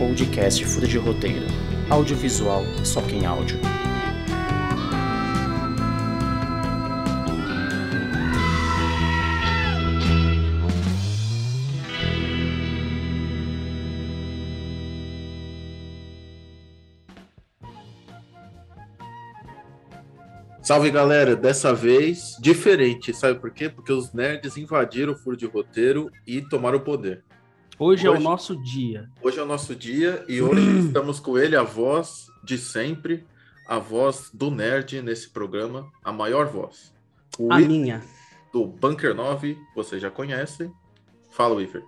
podcast Fura de Roteiro. Audiovisual, só quem áudio. Salve galera, dessa vez diferente, sabe por quê? Porque os nerds invadiram o furo de roteiro e tomaram o poder. Hoje, é o nosso dia. Hoje é o nosso dia e hoje estamos com ele, a voz de sempre, a voz do nerd nesse programa, a maior voz. O A minha. do Bunker 9, vocês já conhecem. Fala, Wifer.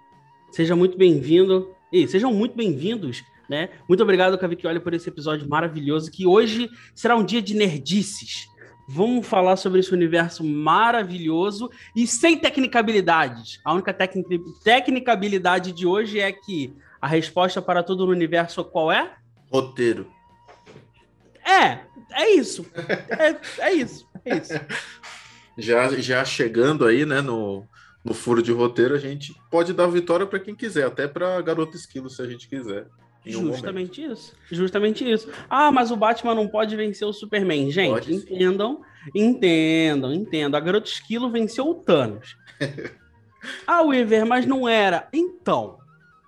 Seja muito bem-vindo. E sejam muito bem-vindos, né? Muito obrigado, Cavicchioli, por esse episódio maravilhoso, que hoje será um dia de nerdices. Vamos falar sobre esse universo maravilhoso e sem tecnicabilidades. A única tecni- tecnicabilidade de hoje é que a resposta para tudo no universo qual é? Roteiro. É, é isso. É, é isso. É isso. Já, já chegando aí, né, no, no furo de roteiro, a gente pode dar vitória para quem quiser, até para Garota Esquilo, se a gente quiser. Um momento. Justamente isso. Justamente isso. Ah, mas o Batman não pode vencer o Superman. Gente, Pode entendam, entendam, entendam. A Garota Esquilo venceu o Thanos. ah, Weaver, mas não era. Então,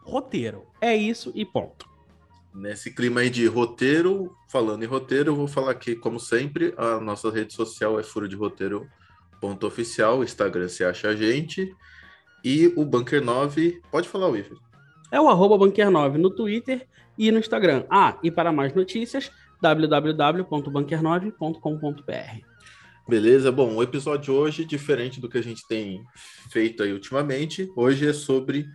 roteiro. É isso e ponto. Nesse clima aí de roteiro, falando em roteiro, eu vou falar aqui, como sempre, a nossa rede social é furo de roteiro ponto oficial, o Instagram se acha a gente, e o Bunker 9, pode falar, Wifer. É o arroba Bunker9 no Twitter e no Instagram. Ah, e para mais notícias, www.bunker9.com.br. Beleza? Bom, o episódio de hoje, diferente do que a gente tem feito aí ultimamente, hoje é sobre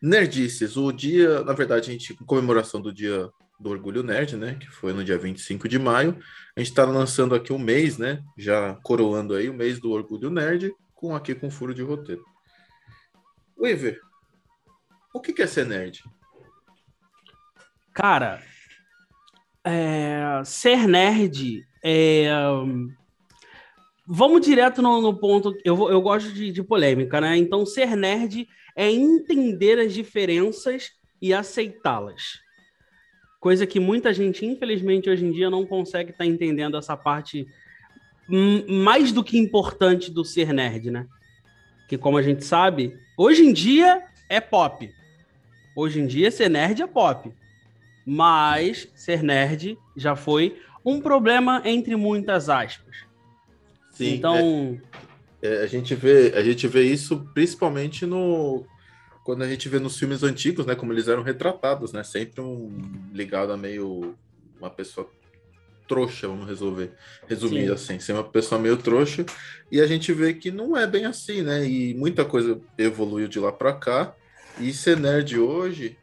nerdices. O dia, na verdade, a gente, em comemoração do dia do Orgulho Nerd, né, que foi no dia 25 de maio, a gente está lançando aqui um mês, né, já coroando aí o mês do Orgulho Nerd, com aqui com furo de roteiro. Weaver, o que é ser nerd? Cara, é, ser nerd é. Vamos direto no, no ponto. Eu, eu gosto de, de polêmica, né? Então, ser nerd é entender as diferenças e aceitá-las. Coisa que muita gente, infelizmente, hoje em dia não consegue estar entendendo essa parte hum, mais do que importante do ser nerd, né? Que, como a gente sabe, hoje em dia é pop. Hoje em dia, ser nerd é pop. Mas ser nerd já foi um problema entre muitas aspas. Sim, então, É, a gente vê, a gente vê isso principalmente no quando a gente vê nos filmes antigos, né, como eles eram retratados, né, sempre um ligado a meio uma pessoa trouxa, vamos resolver, resumir Sim. assim, ser uma pessoa meio trouxa, e a gente vê que não é bem assim, né? E muita coisa evoluiu de lá para cá, e ser nerd hoje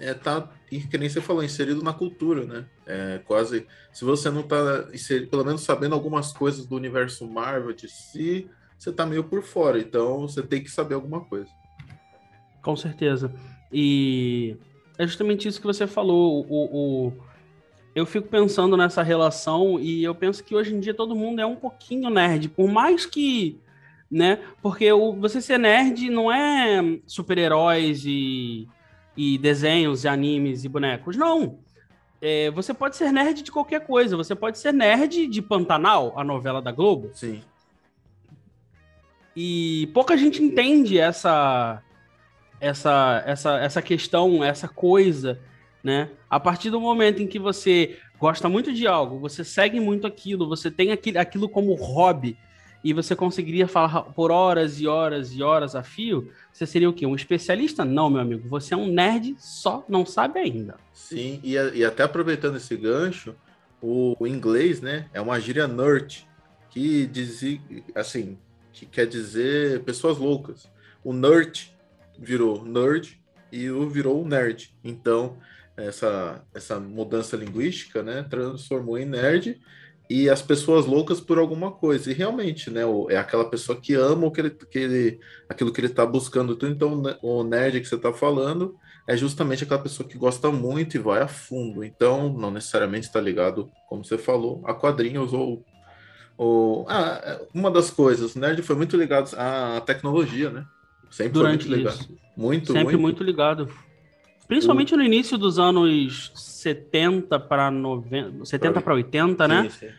é tá, que nem você falou, inserido na cultura, né? É quase se você não tá inserido, pelo menos sabendo algumas coisas do universo Marvel de si, você tá meio por fora, então você tem que saber alguma coisa. com certeza. E é justamente isso que você falou. O, o- eu fico pensando nessa relação e eu penso que hoje em dia todo mundo é um pouquinho nerd, por mais que. Né? Porque o, você ser nerd não é super-heróis e, e desenhos e animes e bonecos. Não. É, você pode ser nerd de qualquer coisa. Você pode ser nerd de Pantanal, a novela da Globo. Sim. E pouca gente entende essa essa essa essa questão, essa coisa, né? A partir do momento em que você gosta muito de algo, você segue muito aquilo, você tem aquilo, aquilo como hobby e você conseguiria falar por horas e horas e horas a fio, você seria o quê? Um especialista? Não, meu amigo, você é um nerd, só não sabe ainda. Sim, e, e até aproveitando esse gancho, o, o inglês, né, é uma gíria nerd, que diz, assim, que quer dizer pessoas loucas. O nerd virou nerd e o virou nerd. Então, essa, essa mudança linguística, né, transformou em nerd e as pessoas loucas por alguma coisa. E realmente, né, é aquela pessoa que ama o que ele, que ele, aquilo que ele está buscando. Então, né, o nerd que você está falando é justamente aquela pessoa que gosta muito e vai a fundo. Então, não necessariamente está ligado, como você falou, a quadrinhos ou. ou ah, uma das coisas, o nerd foi muito ligado à tecnologia, né? Sempre Durante foi muito ligado. isso. Muito, Sempre muito. muito ligado. Principalmente o... no início dos anos 70 para 90, 70 para 80, né? Sim, sim.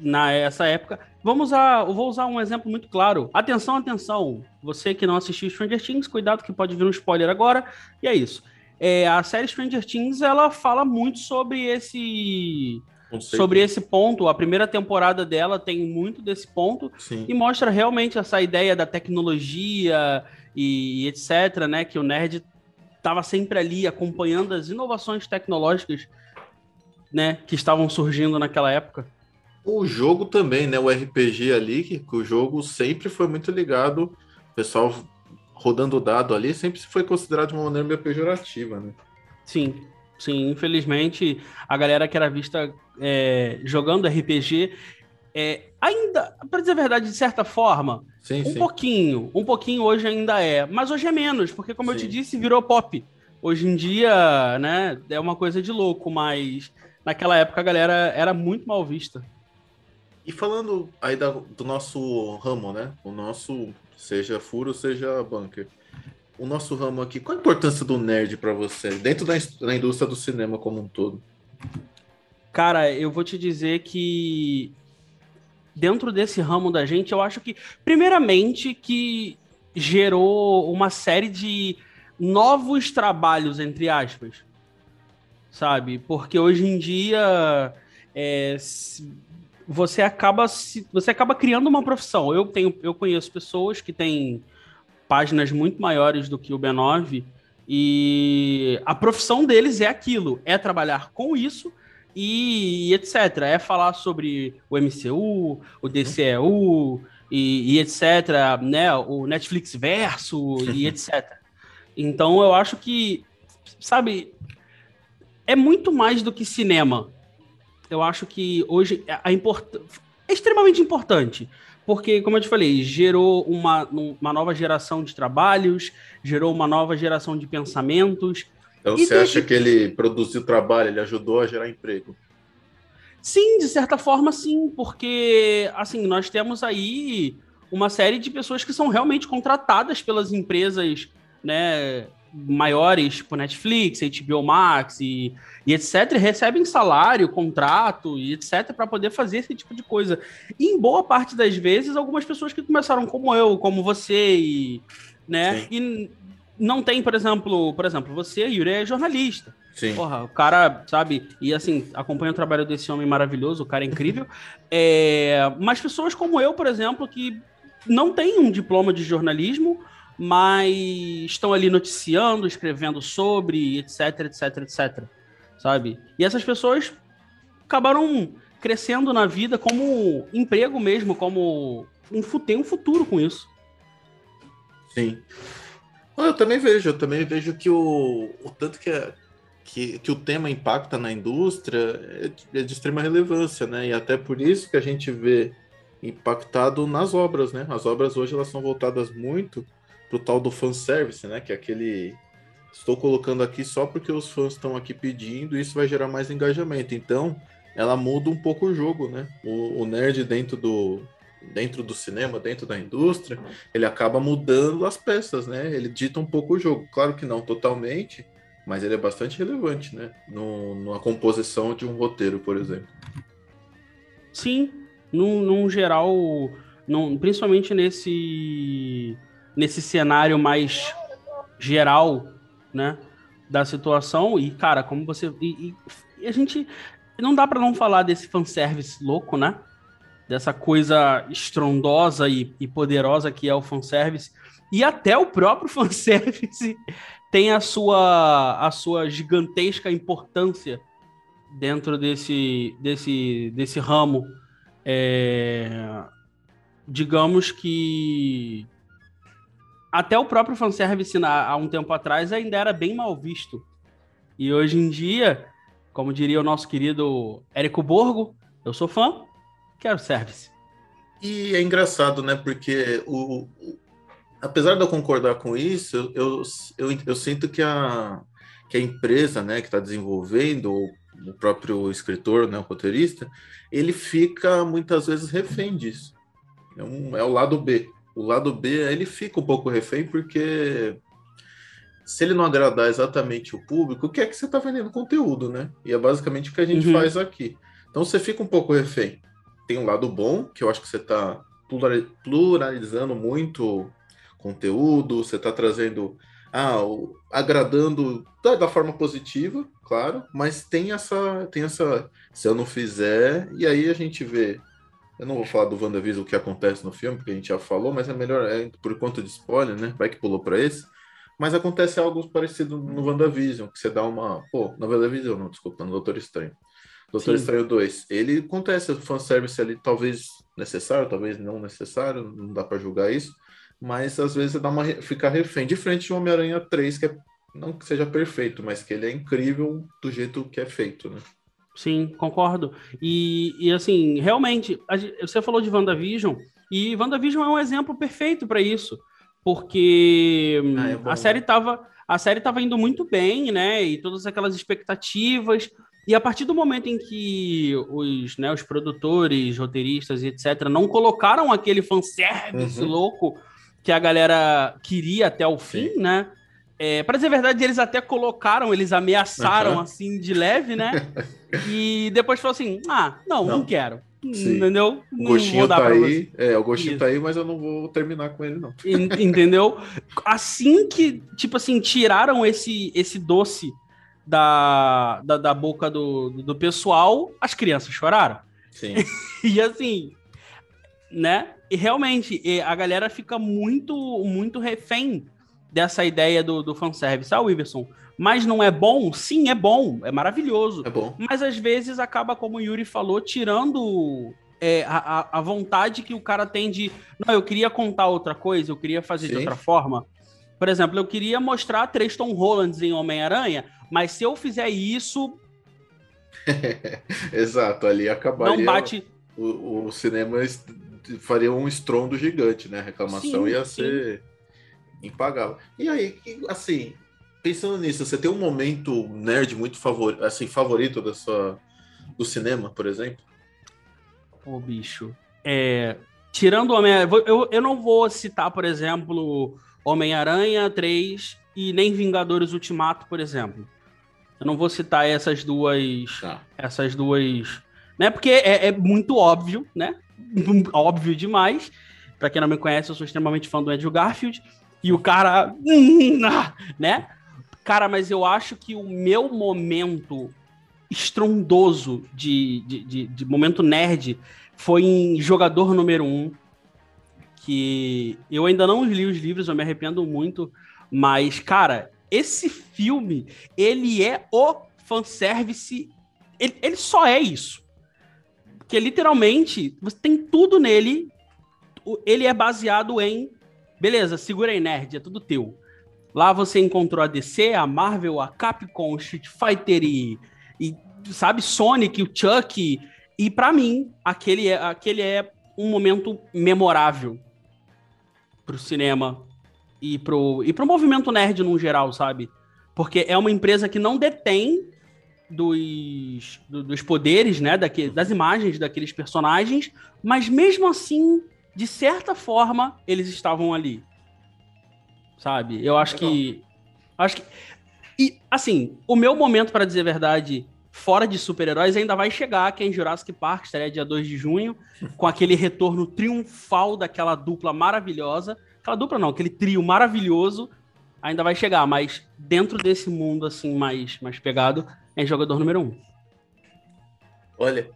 Na essa época. Vamos usar, eu vou usar um exemplo muito claro. Atenção, atenção. Você que não assistiu Stranger Things, cuidado que pode vir um spoiler agora. E é isso. É, a série Stranger Things, ela fala muito sobre esse sobre esse ponto. A primeira temporada dela tem muito desse ponto Sim. e mostra realmente essa ideia da tecnologia e, e etc, né, que o nerd estava sempre ali acompanhando as inovações tecnológicas, né, que estavam surgindo naquela época. O jogo também, né, o RPG ali, que, que o jogo sempre foi muito ligado, o pessoal rodando o dado ali sempre foi considerado de uma maneira meio pejorativa, né? Sim, sim. Infelizmente, a galera que era vista é, jogando RPG é, ainda, para dizer a verdade, de certa forma, sim, um sim. pouquinho, um pouquinho hoje ainda é, mas hoje é menos, porque como sim. eu te disse, virou pop. Hoje em dia, né, é uma coisa de louco, mas naquela época a galera era muito mal vista. E falando aí da, do nosso ramo, né, o nosso, seja furo, seja bunker, o nosso ramo aqui, qual a importância do nerd para você, dentro da, da indústria do cinema como um todo? Cara, eu vou te dizer que dentro desse ramo da gente, eu acho que, primeiramente, que gerou uma série de novos trabalhos, entre aspas, sabe? Porque hoje em dia é, você acaba você acaba criando uma profissão. Eu tenho, eu conheço pessoas que têm páginas muito maiores do que o B9 e a profissão deles é aquilo, é trabalhar com isso e, e, etc. É falar sobre o MCU, o DCEU e, e etc. Né? O Netflix verso e etc. Então eu acho que, sabe, é muito mais do que cinema. Eu acho que hoje a import... é extremamente importante. Porque, como eu te falei, gerou uma, uma nova geração de trabalhos, gerou uma nova geração de pensamentos, então e você desde... acha que ele produziu trabalho, ele ajudou a gerar emprego? Sim, de certa forma, sim, porque assim nós temos aí uma série de pessoas que são realmente contratadas pelas empresas, né, maiores, tipo Netflix, HBO Max e, e etc, e recebem salário, contrato e etc para poder fazer esse tipo de coisa. E em boa parte das vezes, algumas pessoas que começaram como eu, como você e né, Sim. e não tem, por exemplo, por exemplo, você, Yuri, é jornalista. Sim. Porra, o cara, sabe, e assim, acompanha o trabalho desse homem maravilhoso, o cara é incrível. É, mas pessoas como eu, por exemplo, que não têm um diploma de jornalismo, mas estão ali noticiando, escrevendo sobre, etc, etc, etc. Sabe? E essas pessoas acabaram crescendo na vida como emprego mesmo, como um, tem um futuro com isso. Sim. Eu também vejo, eu também vejo que o, o tanto que, é, que, que o tema impacta na indústria é, é de extrema relevância, né? E até por isso que a gente vê impactado nas obras, né? As obras hoje elas são voltadas muito pro tal do fanservice, né? Que é aquele estou colocando aqui só porque os fãs estão aqui pedindo, isso vai gerar mais engajamento. Então, ela muda um pouco o jogo, né? O, o nerd dentro do, dentro do cinema, dentro da indústria, ele acaba mudando as peças, né? Ele dita um pouco o jogo. Claro que não totalmente, mas ele é bastante relevante, né? No, numa composição de um roteiro, por exemplo. Sim, num, num geral, num, principalmente nesse, nesse cenário mais geral, né? Da situação. E, cara, como você. E, e a gente. Não dá para não falar desse fanservice louco, né? Dessa coisa estrondosa e, e poderosa que é o fanservice. E até o próprio fanservice tem a sua, a sua gigantesca importância dentro desse, desse, desse ramo. É, digamos que até o próprio fanservice há um tempo atrás ainda era bem mal visto. E hoje em dia, como diria o nosso querido Érico Borgo, eu sou fã, Quero service. E é engraçado, né? Porque o, o apesar de eu concordar com isso, eu, eu, eu sinto que a, que a empresa né, que está desenvolvendo, o próprio escritor, né, o roteirista, ele fica muitas vezes refém disso. É, um, é o lado B. O lado B, ele fica um pouco refém porque se ele não agradar exatamente o público, o que é que você está vendendo conteúdo, né? E é basicamente o que a gente Uhum. faz aqui. Então você fica um pouco refém. Tem um lado bom, que eu acho que você está pluralizando muito conteúdo, você está trazendo, ah, o- agradando da, da forma positiva, claro, mas tem essa, tem essa, se eu não fizer, e aí a gente vê. Eu não vou falar do WandaVision o que acontece no filme, porque a gente já falou, mas é melhor, é, por conta de spoiler, né? Vai que pulou para esse. Mas acontece algo parecido no WandaVision, que você dá uma. Pô, no WandaVision, não, desculpa, no Doutor Estranho. Doutor Sim. Estranho 2. Ele acontece o fanservice ali, talvez necessário, talvez não necessário, não dá para julgar isso. Mas às vezes dá uma ficar refém. De frente de Homem-Aranha 3, que é, não que seja perfeito, mas que ele é incrível do jeito que é feito, né? Sim, concordo. E, e assim, realmente, a você falou de WandaVision, e WandaVision é um exemplo perfeito para isso, porque hum, Ah, é a série tava, a série tava indo muito bem, né? E todas aquelas expectativas. E a partir do momento em que os, né, os produtores, roteiristas e etc., não colocaram aquele fanservice Uhum. louco que a galera queria até o fim, né? É, para dizer a verdade, eles até colocaram, eles ameaçaram Aham. assim de leve, né? e depois falou assim: ah, não, não, Não. quero. Sim. Entendeu? O Não gostinho tá aí, é, o gostinho Isso. tá aí, mas eu não vou terminar com ele, não. En- Entendeu? Assim que, tipo assim, tiraram esse, esse doce da, da, da boca do, do pessoal, as crianças choraram. Sim. E assim, né? E realmente, e a galera fica muito, muito refém dessa ideia do, do fanservice. Ah, Wilson, mas não é bom? Sim, é bom, é maravilhoso. É bom. Mas às vezes acaba, como o Yuri falou, tirando é, a, a- vontade que o cara tem de. Não, eu queria contar outra coisa, eu queria fazer de Sim. outra forma. Por exemplo, eu queria mostrar três Tom Hollands em Homem-Aranha, mas se eu fizer isso, Exato, ali acabaria. não bate. O, o cinema faria um estrondo gigante, né? A reclamação Sim, ia sim. ser impagável. E aí, assim, pensando nisso, você tem um momento nerd muito favor, assim, favorito da sua, do cinema, por exemplo? Ô, bicho. É, tirando o Homem-Aranha. vou- Eu, eu não vou citar, por exemplo, Homem-Aranha 3 e nem Vingadores Ultimato, por exemplo. Eu não vou citar essas duas. Tá. essas duas. Né? Porque é, é muito óbvio, né? óbvio demais. Pra quem não me conhece, eu sou extremamente fã do Andrew Garfield. E o cara. né? Cara, mas eu acho que o meu momento estrondoso de, de, de, de momento nerd foi em Jogador Número 1. Que eu ainda não li os livros, eu me arrependo muito. Mas, cara, esse filme, ele é o fanservice. Ele, ele só é isso. Porque literalmente, você tem tudo nele. Ele é baseado em. Beleza, segura aí, nerd, é tudo teu. Lá você encontrou a DC, a Marvel, a Capcom, Street Fighter e, e sabe, Sonic, o Chuck. E pra mim, aquele é, aquele é um momento memorável pro cinema e pro, e pro movimento nerd no geral, sabe? Porque é uma empresa que não detém dos, do- dos poderes, né, daque, das imagens daqueles personagens, mas mesmo assim, de certa forma, eles estavam ali. Sabe? Eu acho que acho que e assim, o meu momento para dizer a verdade, fora de super-heróis ainda vai chegar, que é em Jurassic Park, estreia dia 2 de junho, com aquele retorno triunfal daquela dupla maravilhosa. Aquela dupla não, aquele trio maravilhoso ainda vai chegar, mas dentro desse mundo assim mais mais pegado, é jogador número um. Olha,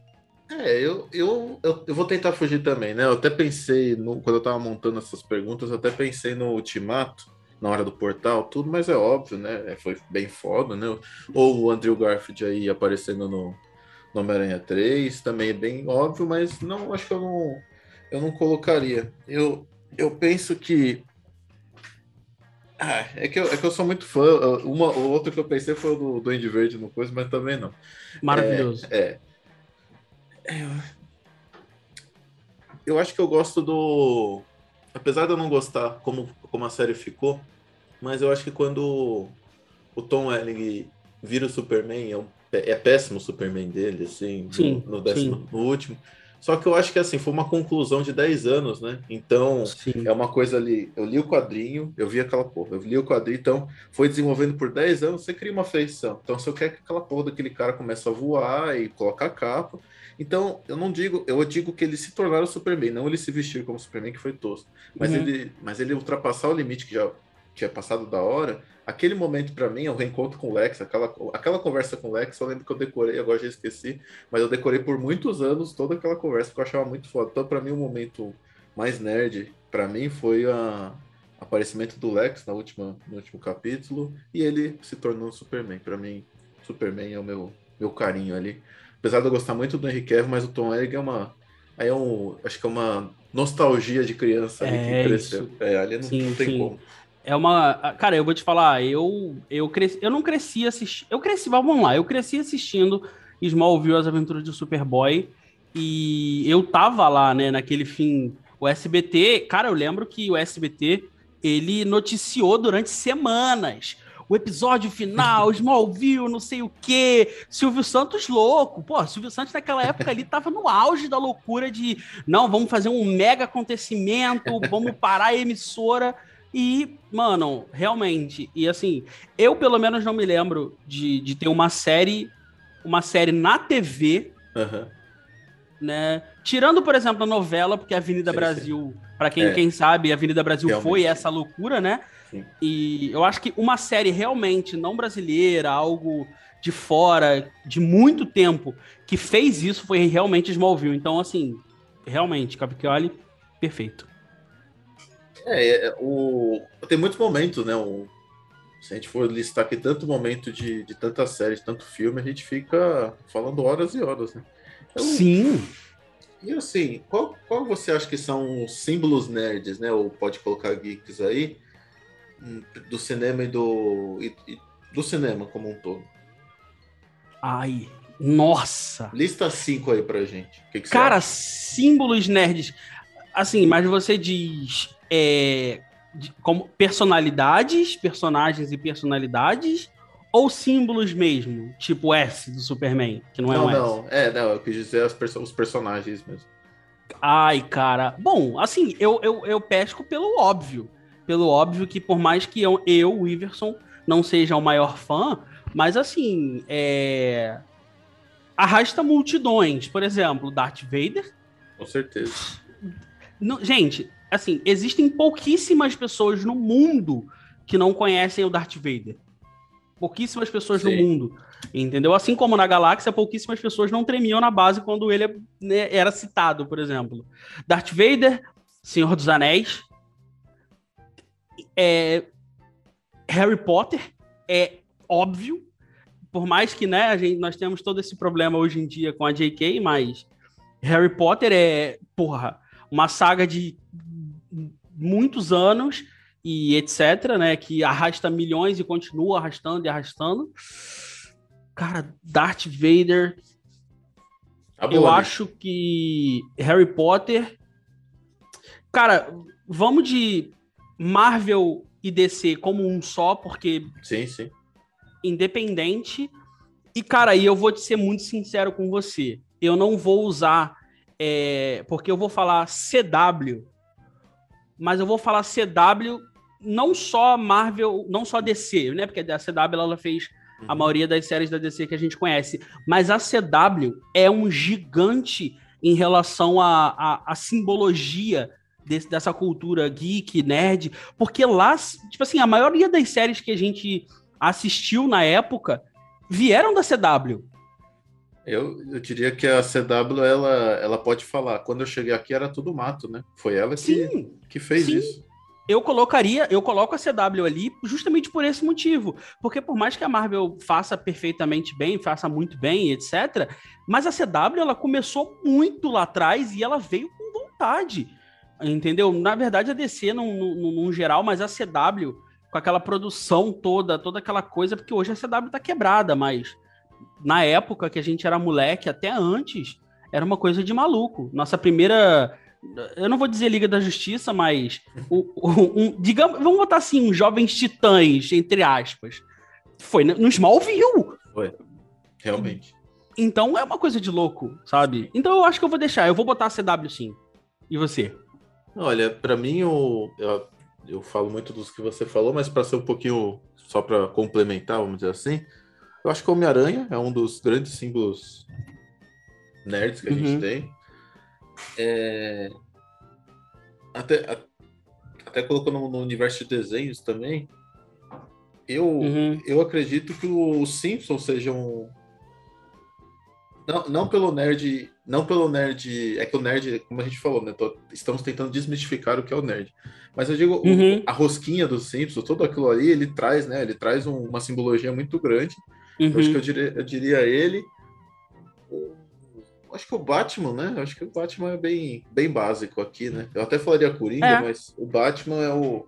é, eu, eu, eu, eu vou tentar fugir também, né? Eu até pensei, no, quando eu tava montando essas perguntas, eu até pensei no Ultimato, na hora do portal, tudo, mas é óbvio, né? É, Foi bem foda, né? Ou o Andrew Garfield aí aparecendo no, no Homem-Aranha 3, também é bem óbvio, mas não, acho que eu não, eu não colocaria. Eu, eu penso que. Ah, é que, eu, é que eu sou muito fã. Uma, o outro que eu pensei foi o do Duende Verde no coisa, mas também não. Maravilhoso. É. É, Eu acho que eu gosto do. Apesar de eu não gostar como, como a série ficou, mas eu acho que quando o Tom Welling vira o Superman, é, um é péssimo o Superman dele, assim, Sim, no, no décimo, no último. Só que eu acho que assim, foi uma conclusão de 10 anos, né? Então, Sim. é uma coisa ali. Eu li o quadrinho, eu vi aquela porra, eu li o quadrinho, então foi desenvolvendo por 10 anos, você cria uma feição. Então, se eu quero que aquela porra daquele cara comece a voar e colocar a capa. Então, eu não digo, eu digo que ele se tornaram Superman, não ele se vestir como Superman, que foi tosco. Mas, uhum. ele, mas ele ultrapassar o limite que já tinha passado da hora aquele momento para mim é o reencontro com o Lex, aquela, aquela conversa com o Lex, eu lembro que eu decorei, agora já esqueci, mas eu decorei por muitos anos toda aquela conversa que eu achava muito foda. Então, para mim, o momento mais nerd, para mim, foi o aparecimento do Lex na última, no último capítulo e ele se tornou Superman. Para mim, Superman é o meu, meu carinho ali. Apesar de eu gostar muito do Henry Cavill, mas o Tom Elliott é uma. Aí é um. Acho que é uma nostalgia de criança ali é que cresceu. Isso. É, ali não, sim, não tem sim. como. É uma. Cara, eu vou te falar, eu eu cresci, eu não cresci assistindo. Eu cresci, vamos lá, eu cresci assistindo Smallville As Aventuras de Superboy. E eu tava lá, né, naquele fim. O SBT, cara, eu lembro que o SBT ele noticiou durante semanas. O episódio final, Smallville, não sei o quê. Silvio Santos louco. Pô, Silvio Santos naquela época ali tava no auge da loucura de não, vamos fazer um mega acontecimento, vamos parar a emissora. E, mano, realmente, e assim, eu pelo menos não me lembro de, de ter uma série, uma série na TV, uhum. né? Tirando, por exemplo, a novela, porque a Avenida sim, Brasil, para quem, é. quem sabe, a Avenida Brasil realmente. foi essa loucura, né? Sim. E eu acho que uma série realmente não brasileira, algo de fora, de muito tempo, que fez isso foi realmente Smallville. Então, assim, realmente, Capicchioli, perfeito. É, é, o... tem muitos momentos, né? O... Se a gente for listar aqui tanto momento de, de tantas séries, tanto filme, a gente fica falando horas e horas, né? Então, Sim. E assim, qual, qual você acha que são os símbolos nerds, né? Ou pode colocar geeks aí, hum, do cinema e do. E, e, do cinema como um todo? Ai, nossa! Lista cinco aí pra gente. Que que Cara, símbolos nerds. Assim, mas você diz é, de, como personalidades, personagens e personalidades, ou símbolos mesmo, tipo S do Superman, que não é não, um não. S? É, não, eu quis dizer perso os personagens mesmo. Ai, cara. Bom, assim, eu, eu, eu pesco pelo óbvio. Pelo óbvio que, por mais que eu, eu o Iverson, não seja o maior fã, mas assim, é... arrasta multidões. Por exemplo, Darth Vader. Com certeza. Não, gente, assim, existem pouquíssimas pessoas no mundo que não conhecem o Darth Vader. Pouquíssimas pessoas Sim. no mundo. Entendeu? Assim como na galáxia, pouquíssimas pessoas não tremiam na base quando ele né, era citado, por exemplo. Darth Vader, Senhor dos Anéis, é, Harry Potter, é óbvio. Por mais que né, a gente, nós temos todo esse problema hoje em dia com a J.K., mas Harry Potter é, porra, uma saga de muitos anos e etc, né, que arrasta milhões e continua arrastando e arrastando. Cara, Darth Vader. Tá eu acho que Harry Potter. Cara, vamos de Marvel e DC como um só, porque. Sim, sim. Independente. E, cara, aí eu vou te ser muito sincero com você. Eu não vou usar. É, porque eu vou falar CW mas eu vou falar CW, não só Marvel, não só DC, né? Porque a CW ela fez a uhum. maioria das séries da DC que a gente conhece. Mas a CW é um gigante em relação à simbologia desse, dessa cultura geek, nerd, porque lá, tipo assim, a maioria das séries que a gente assistiu na época vieram da CW. Eu, eu diria que a CW ela, ela pode falar. Quando eu cheguei aqui era tudo mato, né? Foi ela que, sim, que fez sim. isso. Eu colocaria, eu coloco a CW ali justamente por esse motivo. Porque por mais que a Marvel faça perfeitamente bem, faça muito bem, etc., mas a CW ela começou muito lá atrás e ela veio com vontade. Entendeu? Na verdade, a DC no, no, no geral, mas a CW, com aquela produção toda, toda aquela coisa, porque hoje a CW tá quebrada, mas na época que a gente era moleque, até antes, era uma coisa de maluco. Nossa primeira. Eu não vou dizer Liga da Justiça, mas. O, o, um, digamos, vamos botar assim, uns jovens titãs, entre aspas. Foi no Smallville. Foi. Realmente. Então é uma coisa de louco, sabe? Então eu acho que eu vou deixar. Eu vou botar a CW sim. E você? Olha, para mim, eu, eu, eu, falo muito dos que você falou, mas para ser um pouquinho, só para complementar, vamos dizer assim, eu acho que o Homem-Aranha é um dos grandes símbolos nerds que a uhum. gente tem. É... Até, até colocou no, universo de desenhos também. Eu, uhum. eu acredito que os Simpsons sejam não, não pelo nerd, não pelo nerd, é que o nerd, como a gente falou, né? Tô, estamos tentando desmistificar o que é o nerd. Mas eu digo, uhum. o, a rosquinha dos Simpsons, tudo aquilo ali, ele traz, né? Ele traz um, uma simbologia muito grande. Uhum. Eu acho que eu diria, eu diria ele. O, acho que o Batman, né? Eu acho que o Batman é bem, bem básico aqui, né? Eu até falaria Coringa, é. mas o Batman é o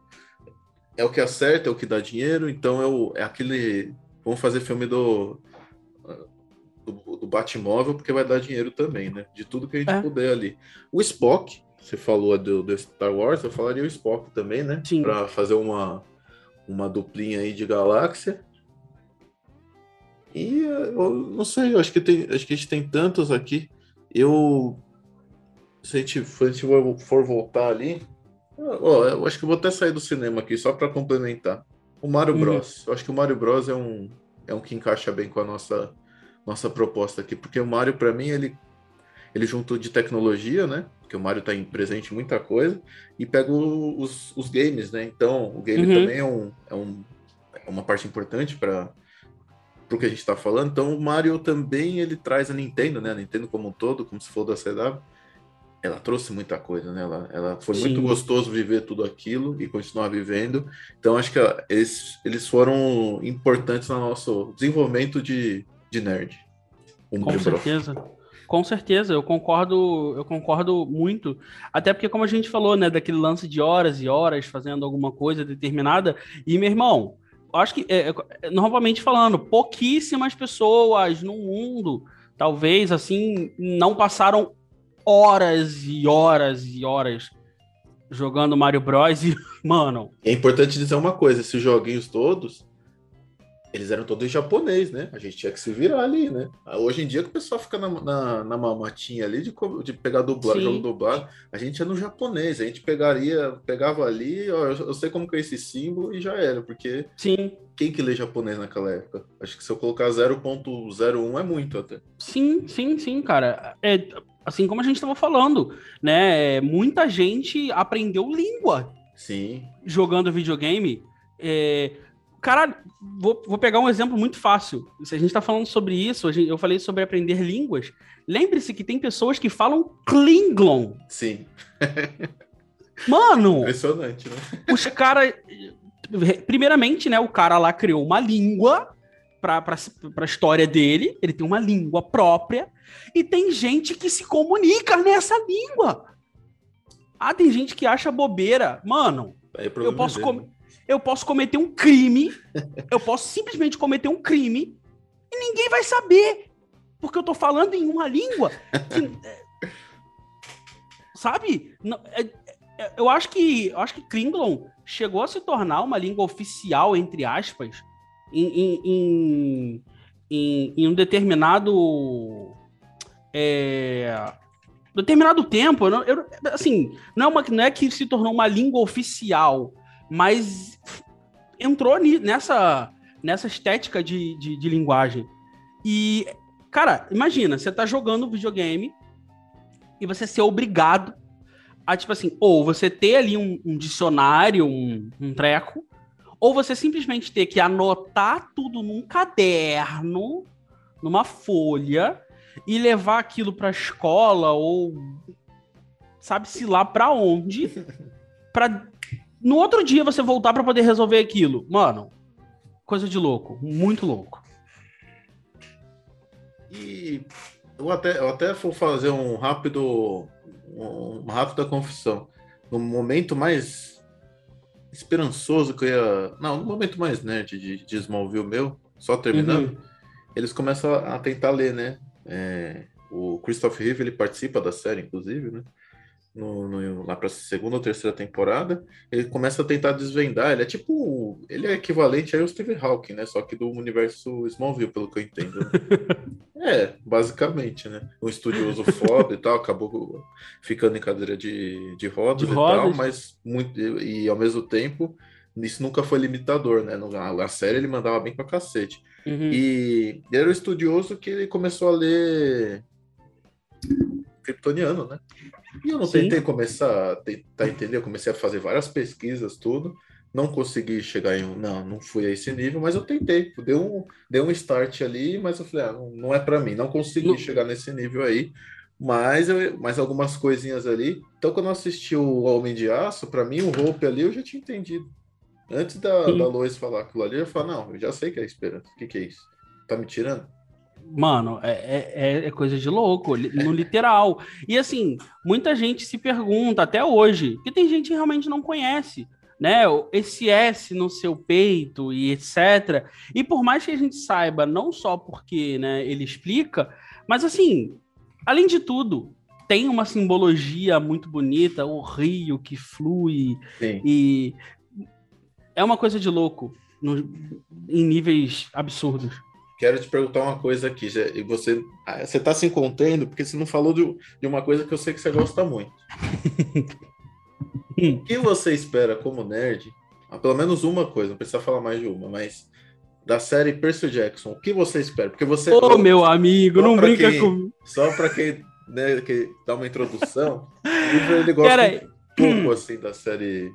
é o que acerta, é o que dá dinheiro, então é, o, é aquele. Vamos fazer filme do do, do Batmóvel, porque vai dar dinheiro também, né? De tudo que a gente é. puder ali. O Spock, você falou do, do, Star Wars, eu falaria o Spock também, né? Sim. Pra fazer uma, uma duplinha aí de galáxia. E eu não sei, eu acho que, tem, acho que a gente tem tantos aqui. Eu. Se a gente, se a gente for voltar ali. Ó, eu acho que eu vou até sair do cinema aqui, só para complementar. O Mario uhum. Bros. Eu acho que o Mario Bros é um, é um que encaixa bem com a nossa nossa proposta aqui, porque o Mario, para mim, ele, ele juntou de tecnologia, né? Porque o Mario está presente em muita coisa, e pega os, os games, né? Então, o game uhum. também é, um, é, um, é uma parte importante para o que a gente está falando. Então, o Mario também ele traz a Nintendo, né? A Nintendo como um todo, como se for da CW, ela trouxe muita coisa, né? Ela, ela foi Sim. muito gostoso viver tudo aquilo e continuar vivendo. Então, acho que eles, eles foram importantes no nosso desenvolvimento de, de nerd. Um Com certeza. Com certeza, eu concordo, eu concordo muito. Até porque, como a gente falou, né, daquele lance de horas e horas fazendo alguma coisa determinada. E, meu irmão, acho que, é, é, novamente falando, pouquíssimas pessoas no mundo, talvez, assim, não passaram horas e horas e horas jogando Mario Bros. E, mano. É importante dizer uma coisa: esses joguinhos todos eles eram todos japonês, né? A gente tinha que se virar ali, né? Hoje em dia que o pessoal fica na, na, na mamatinha ali de, de pegar dublado, jogo dublado, a gente é no japonês, a gente pegaria, pegava ali, ó, eu, eu, sei como que é esse símbolo e já era, porque Sim. quem que lê japonês naquela época? Acho que se eu colocar 0.01 é muito até. Sim, sim, sim, cara. É, assim como a gente estava falando, né? Muita gente aprendeu língua. Sim. Jogando videogame. É, Cara, vou, vou pegar um exemplo muito fácil. Se a gente está falando sobre isso, eu falei sobre aprender línguas. Lembre-se que tem pessoas que falam Klingon. Sim. Mano! Impressionante, né? Os caras. Primeiramente, né? O cara lá criou uma língua para a história dele. Ele tem uma língua própria. E tem gente que se comunica nessa língua. Ah, tem gente que acha bobeira. Mano, é eu posso comer eu posso cometer um crime, eu posso simplesmente cometer um crime e ninguém vai saber, porque eu tô falando em uma língua que, é, sabe? É, é, eu acho que eu acho que Klingon chegou a se tornar uma língua oficial entre aspas em, em, em, em, um determinado é, determinado tempo. Eu, eu, assim, não é, uma, não é que se tornou uma língua oficial, mas entrou nessa, nessa estética de, de, de linguagem. E, cara, imagina, você tá jogando videogame e você ser obrigado a, tipo assim, ou você ter ali um, um dicionário, um, um treco, ou você simplesmente ter que anotar tudo num caderno, numa folha, e levar aquilo pra escola, ou sabe-se lá pra onde, pra no outro dia você voltar para poder resolver aquilo. Mano, coisa de louco. Muito louco. E eu até, eu até vou fazer um rápido. Uma rápida confissão. No momento mais esperançoso que eu ia. Não, no momento mais nerd de, de Smallville meu, só terminando, uhum. eles começam a tentar ler, né? É, o Christopher Reeve ele participa da série, inclusive, né? No, no, lá para a segunda ou terceira temporada, ele começa a tentar desvendar. Ele é tipo. Ele é equivalente ao Steve Hawking, né? Só que do universo Smallville, pelo que eu entendo. é, basicamente, né? Um estudioso foda e tal, acabou ficando em cadeira de, de rodas De e rodas. tal, mas muito. E ao mesmo tempo, isso nunca foi limitador, né? Na, na série ele mandava bem pra cacete. Uhum. E ele era um estudioso que ele começou a ler Kryptoniano, né? E eu não Sim. tentei começar a tentar entender, eu comecei a fazer várias pesquisas, tudo. Não consegui chegar em um. Não, não fui a esse nível, mas eu tentei. Deu um, deu um start ali, mas eu falei, ah, não, é para mim, não consegui Não. chegar nesse nível aí. Mas, eu, mas algumas coisinhas ali. Então, quando eu assisti o Homem de Aço, para mim, o Hope ali eu já tinha entendido. Antes da, Sim. da Lois falar aquilo ali, eu falei, não, eu já sei que é esperança. O que, que é isso? Tá me tirando? Mano, é, é- é, é coisa de louco, no literal. E assim, muita gente se pergunta até hoje, que tem gente que realmente não conhece, né? Esse S no seu peito e etc. E por mais que a gente saiba, não só porque né, ele explica, mas assim, além de tudo, tem uma simbologia muito bonita, o rio que flui, Sim. e é uma coisa de louco, no- em níveis absurdos. Quero te perguntar uma coisa aqui. já- E você, ah, você tá se contendo porque você não falou de, uma coisa que eu sei que você gosta muito. o que você espera como nerd? Ah, pelo menos uma coisa, não precisa falar mais de uma, mas da série Percy Jackson, o que você espera? Porque você. Ô, meu amigo, não brinca quem- comigo. Só para quem né, que dá uma introdução, o livro ele gosta Pera um pouco assim da série.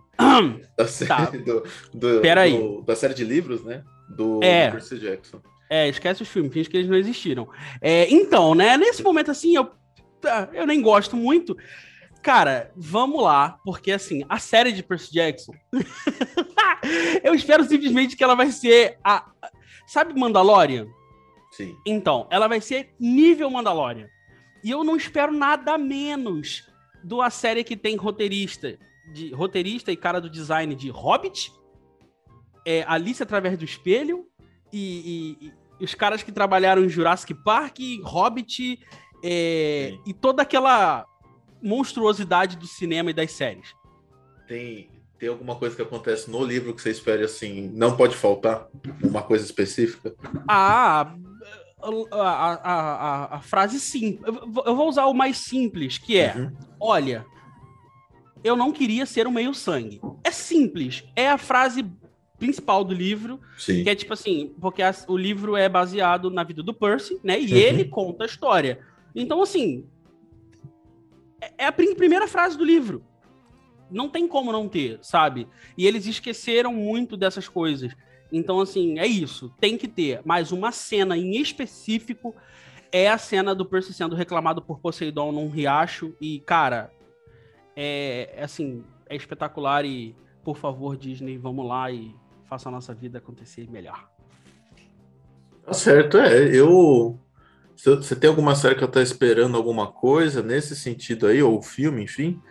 Da série, Tá. do, do- Pera aí. do- da série de livros, né? Do, É. do Percy Jackson. É, esquece os filmes, finge que eles não existiram. É, então, né, nesse momento assim, eu, tá, eu nem gosto muito. Cara, vamos lá, porque assim, a série de Percy Jackson, eu espero simplesmente que ela vai ser a. Sabe Mandalorian? Sim. Então, ela vai ser nível Mandalorian. E eu não espero nada menos do a série que tem roteirista, de roteirista e cara do design de Hobbit, é, Alice através do espelho e- e os caras que trabalharam em Jurassic Park, Hobbit é, e toda aquela monstruosidade do cinema e das séries. Tem, tem alguma coisa que acontece no livro que você espere assim, não pode faltar? Uma coisa específica? Ah, a, a, a, a- frase sim. Eu vou- eu vou usar o mais simples, que é: Uhum. Olha, eu não queria ser um meio-sangue. É simples. É a frase principal do livro, Sim. que é tipo assim, porque a- o livro é baseado na vida do Percy, né? E Uhum. ele conta a história. Então, assim, é- é a prim- primeira frase do livro. Não tem como não ter, sabe? E eles esqueceram muito dessas coisas. Então, assim, é isso. Tem que ter. Mas uma cena em específico é a cena do Percy sendo reclamado por Poseidon num riacho. E, cara, é é assim, é espetacular. E, por favor, Disney, vamos lá e faça a nossa vida acontecer melhor. Tá certo, é. Eu. se- Você tem alguma série que eu tá esperando alguma coisa nesse sentido aí, ou filme, enfim?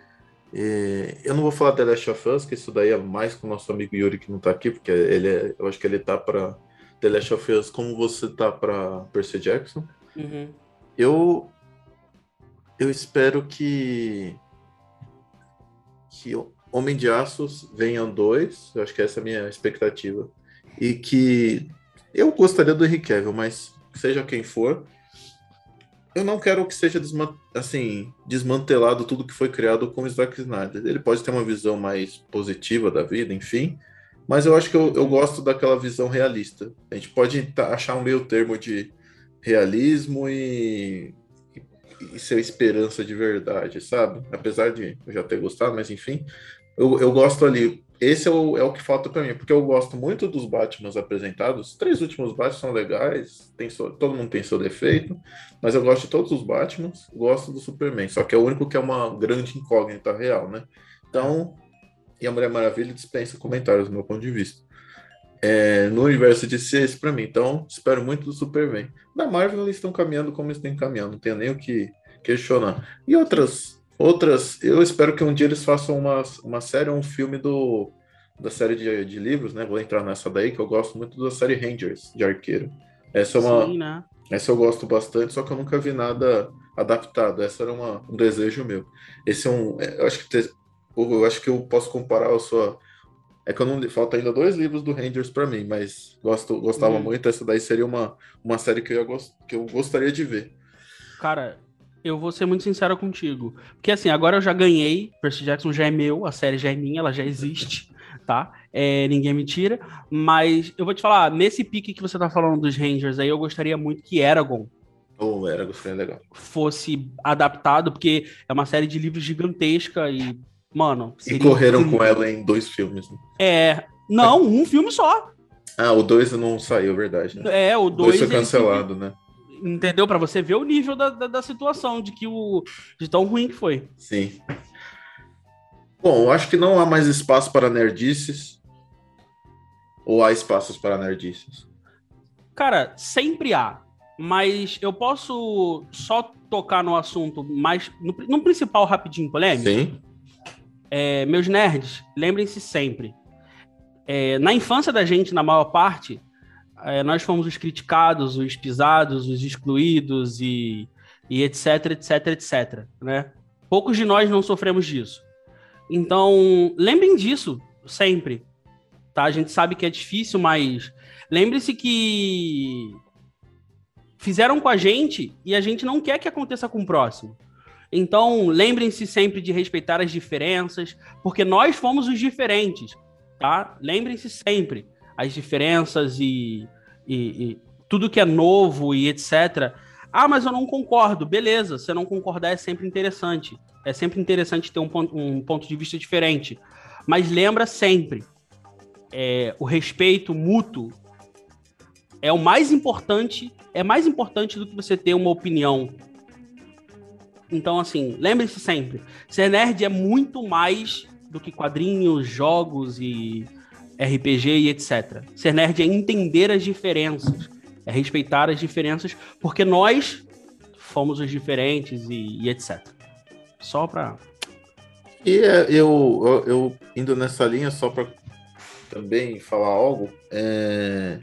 É, eu não vou falar The Last of Us, que isso daí é mais com o nosso amigo Yuri que não tá aqui, porque ele é, eu acho que ele tá para The Last of Us como você tá para Percy Jackson. Eu eu espero que que o Homem de Aços venham dois, eu acho que essa é a minha expectativa. E que eu gostaria do Henry Cavill, mas seja quem for, eu não quero que seja desman assim, desmantelado tudo que foi criado com o Zack Snyder. Ele pode ter uma visão mais positiva da vida, enfim, mas eu acho que eu, eu gosto daquela visão realista. A gente pode achar um meio termo de realismo e, e, e ser esperança de verdade, sabe? Apesar de eu já ter gostado, mas enfim, eu, eu gosto ali. Esse é o, é o que falta para mim, porque eu gosto muito dos Batmans apresentados. Os três últimos Batman são legais, tem todo mundo tem seu defeito, mas eu gosto de todos os Batmans, gosto do Superman, só que é o único que é uma grande incógnita real, né? Então, e a Mulher Maravilha dispensa comentários do meu ponto de vista. É, no universo de ser esse para mim, então espero muito do Superman. Da Marvel eles estão caminhando como estão caminhando, não tenho nem o que questionar. E outras, outras, eu espero que um dia eles façam uma, uma série ou um filme do da série de, de livros, né? Vou entrar nessa daí que eu gosto muito da série Rangers de arqueiro. Essa é uma, Sim, né? essa eu gosto bastante, só que eu nunca vi nada adaptado. Esse era uma, um desejo meu. Esse é um. é, Eu acho que te- eu acho que eu posso comparar a sua. É que eu não falta ainda dois livros do Rangers para mim, mas gosto, gostava Hum. muito. Essa daí seria uma, uma série que eu, ia gos- que eu gostaria de ver. Cara, eu vou ser muito sincero contigo. Porque assim, agora eu já ganhei, Percy Jackson já é meu, a série já é minha, ela já existe, tá? É, ninguém me tira. Mas eu vou te falar, nesse pique que você tá falando dos Rangers aí, eu gostaria muito que Eragon Ou era, gostaria legal. fosse adaptado, porque é uma série de livros gigantesca e, mano. E seria correram incrível. com ela em dois filmes. Né? É. Não, um filme só. Ah, o dois não saiu, verdade. Né? É, o O dois dois. foi ele- cancelado, né? Entendeu? Pra você ver o nível da, da, da situação, de que o. de tão ruim que foi. Sim. Bom, eu acho que não há mais espaço para nerdices. Ou há espaços para nerdices? Cara, sempre há. Mas eu posso só tocar no assunto mais. no, no principal rapidinho polêmico? Sim. É, meus nerds, lembrem-se sempre. é, na infância da gente, na maior parte, é, nós fomos os criticados, os pisados, os excluídos e, e etc, etc, etc. Né? Poucos de nós não sofremos disso. Então, lembrem disso sempre. Tá? A gente sabe que é difícil, mas lembre-se que fizeram com a gente e a gente não quer que aconteça com o próximo. Então, lembrem-se sempre de respeitar as diferenças, porque nós fomos os diferentes, tá? Lembrem-se sempre as diferenças e, e- e tudo que é novo e etc. Ah, mas eu não concordo. Beleza, se não concordar é sempre interessante. É sempre interessante ter um ponto, um ponto de vista diferente. Mas lembra sempre, é, o respeito mútuo é o mais importante, é mais importante do que você ter uma opinião então, assim, lembre-se sempre: ser nerd é muito mais do que quadrinhos, jogos e RPG e etc. Ser nerd é entender as diferenças, é respeitar as diferenças, porque nós fomos os diferentes e, e etc. Só pra. E é, eu, eu, eu indo nessa linha só para também falar algo, é...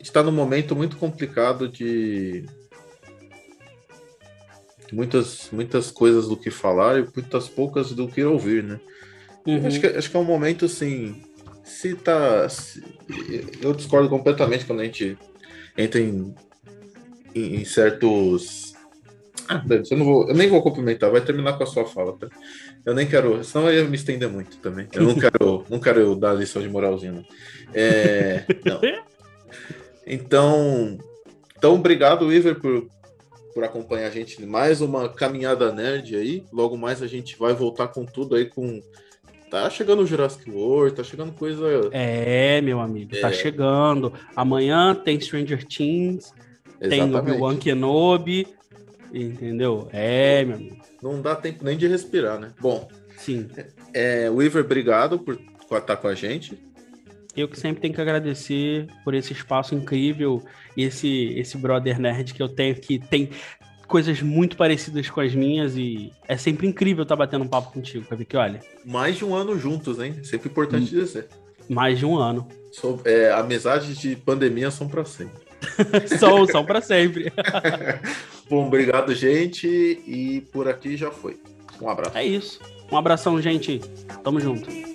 está num momento muito complicado de muitas, muitas coisas do que falar e muitas poucas do que ouvir, né? Uhum. Acho, que, acho que é um momento assim. Se tá. se- eu discordo completamente quando a gente entra em, em, em certos. Ah, eu, não vou, eu nem vou cumprimentar, vai terminar com a sua fala, tá? Eu nem quero, senão eu ia me estender muito também. Eu não quero, não quero dar lição de moralzinha, não. É, não. Então, então, obrigado, Iver, por, por acompanhar a gente mais uma caminhada nerd aí. Logo mais a gente vai voltar com tudo aí com. Tá chegando o Jurassic World, tá chegando coisa. É, meu amigo, tá É. chegando. Amanhã tem Stranger Things, tem Exatamente. Obi-Wan Kenobi, entendeu? É, meu amigo. Não dá tempo nem de respirar, né? Bom, Sim. é, Weaver, obrigado por estar com a gente. Eu que sempre tenho que agradecer por esse espaço incrível e esse, esse brother nerd que eu tenho que tem coisas muito parecidas com as minhas e é sempre incrível estar batendo um papo contigo, que olha, Mais de um ano juntos, hein? Sempre importante Hum. dizer. mais de um ano. So- é, amizades de pandemia são para sempre. são, são para sempre. Bom, obrigado, gente. E por aqui já foi. Um abraço. É isso. Um abração, gente. Tamo junto.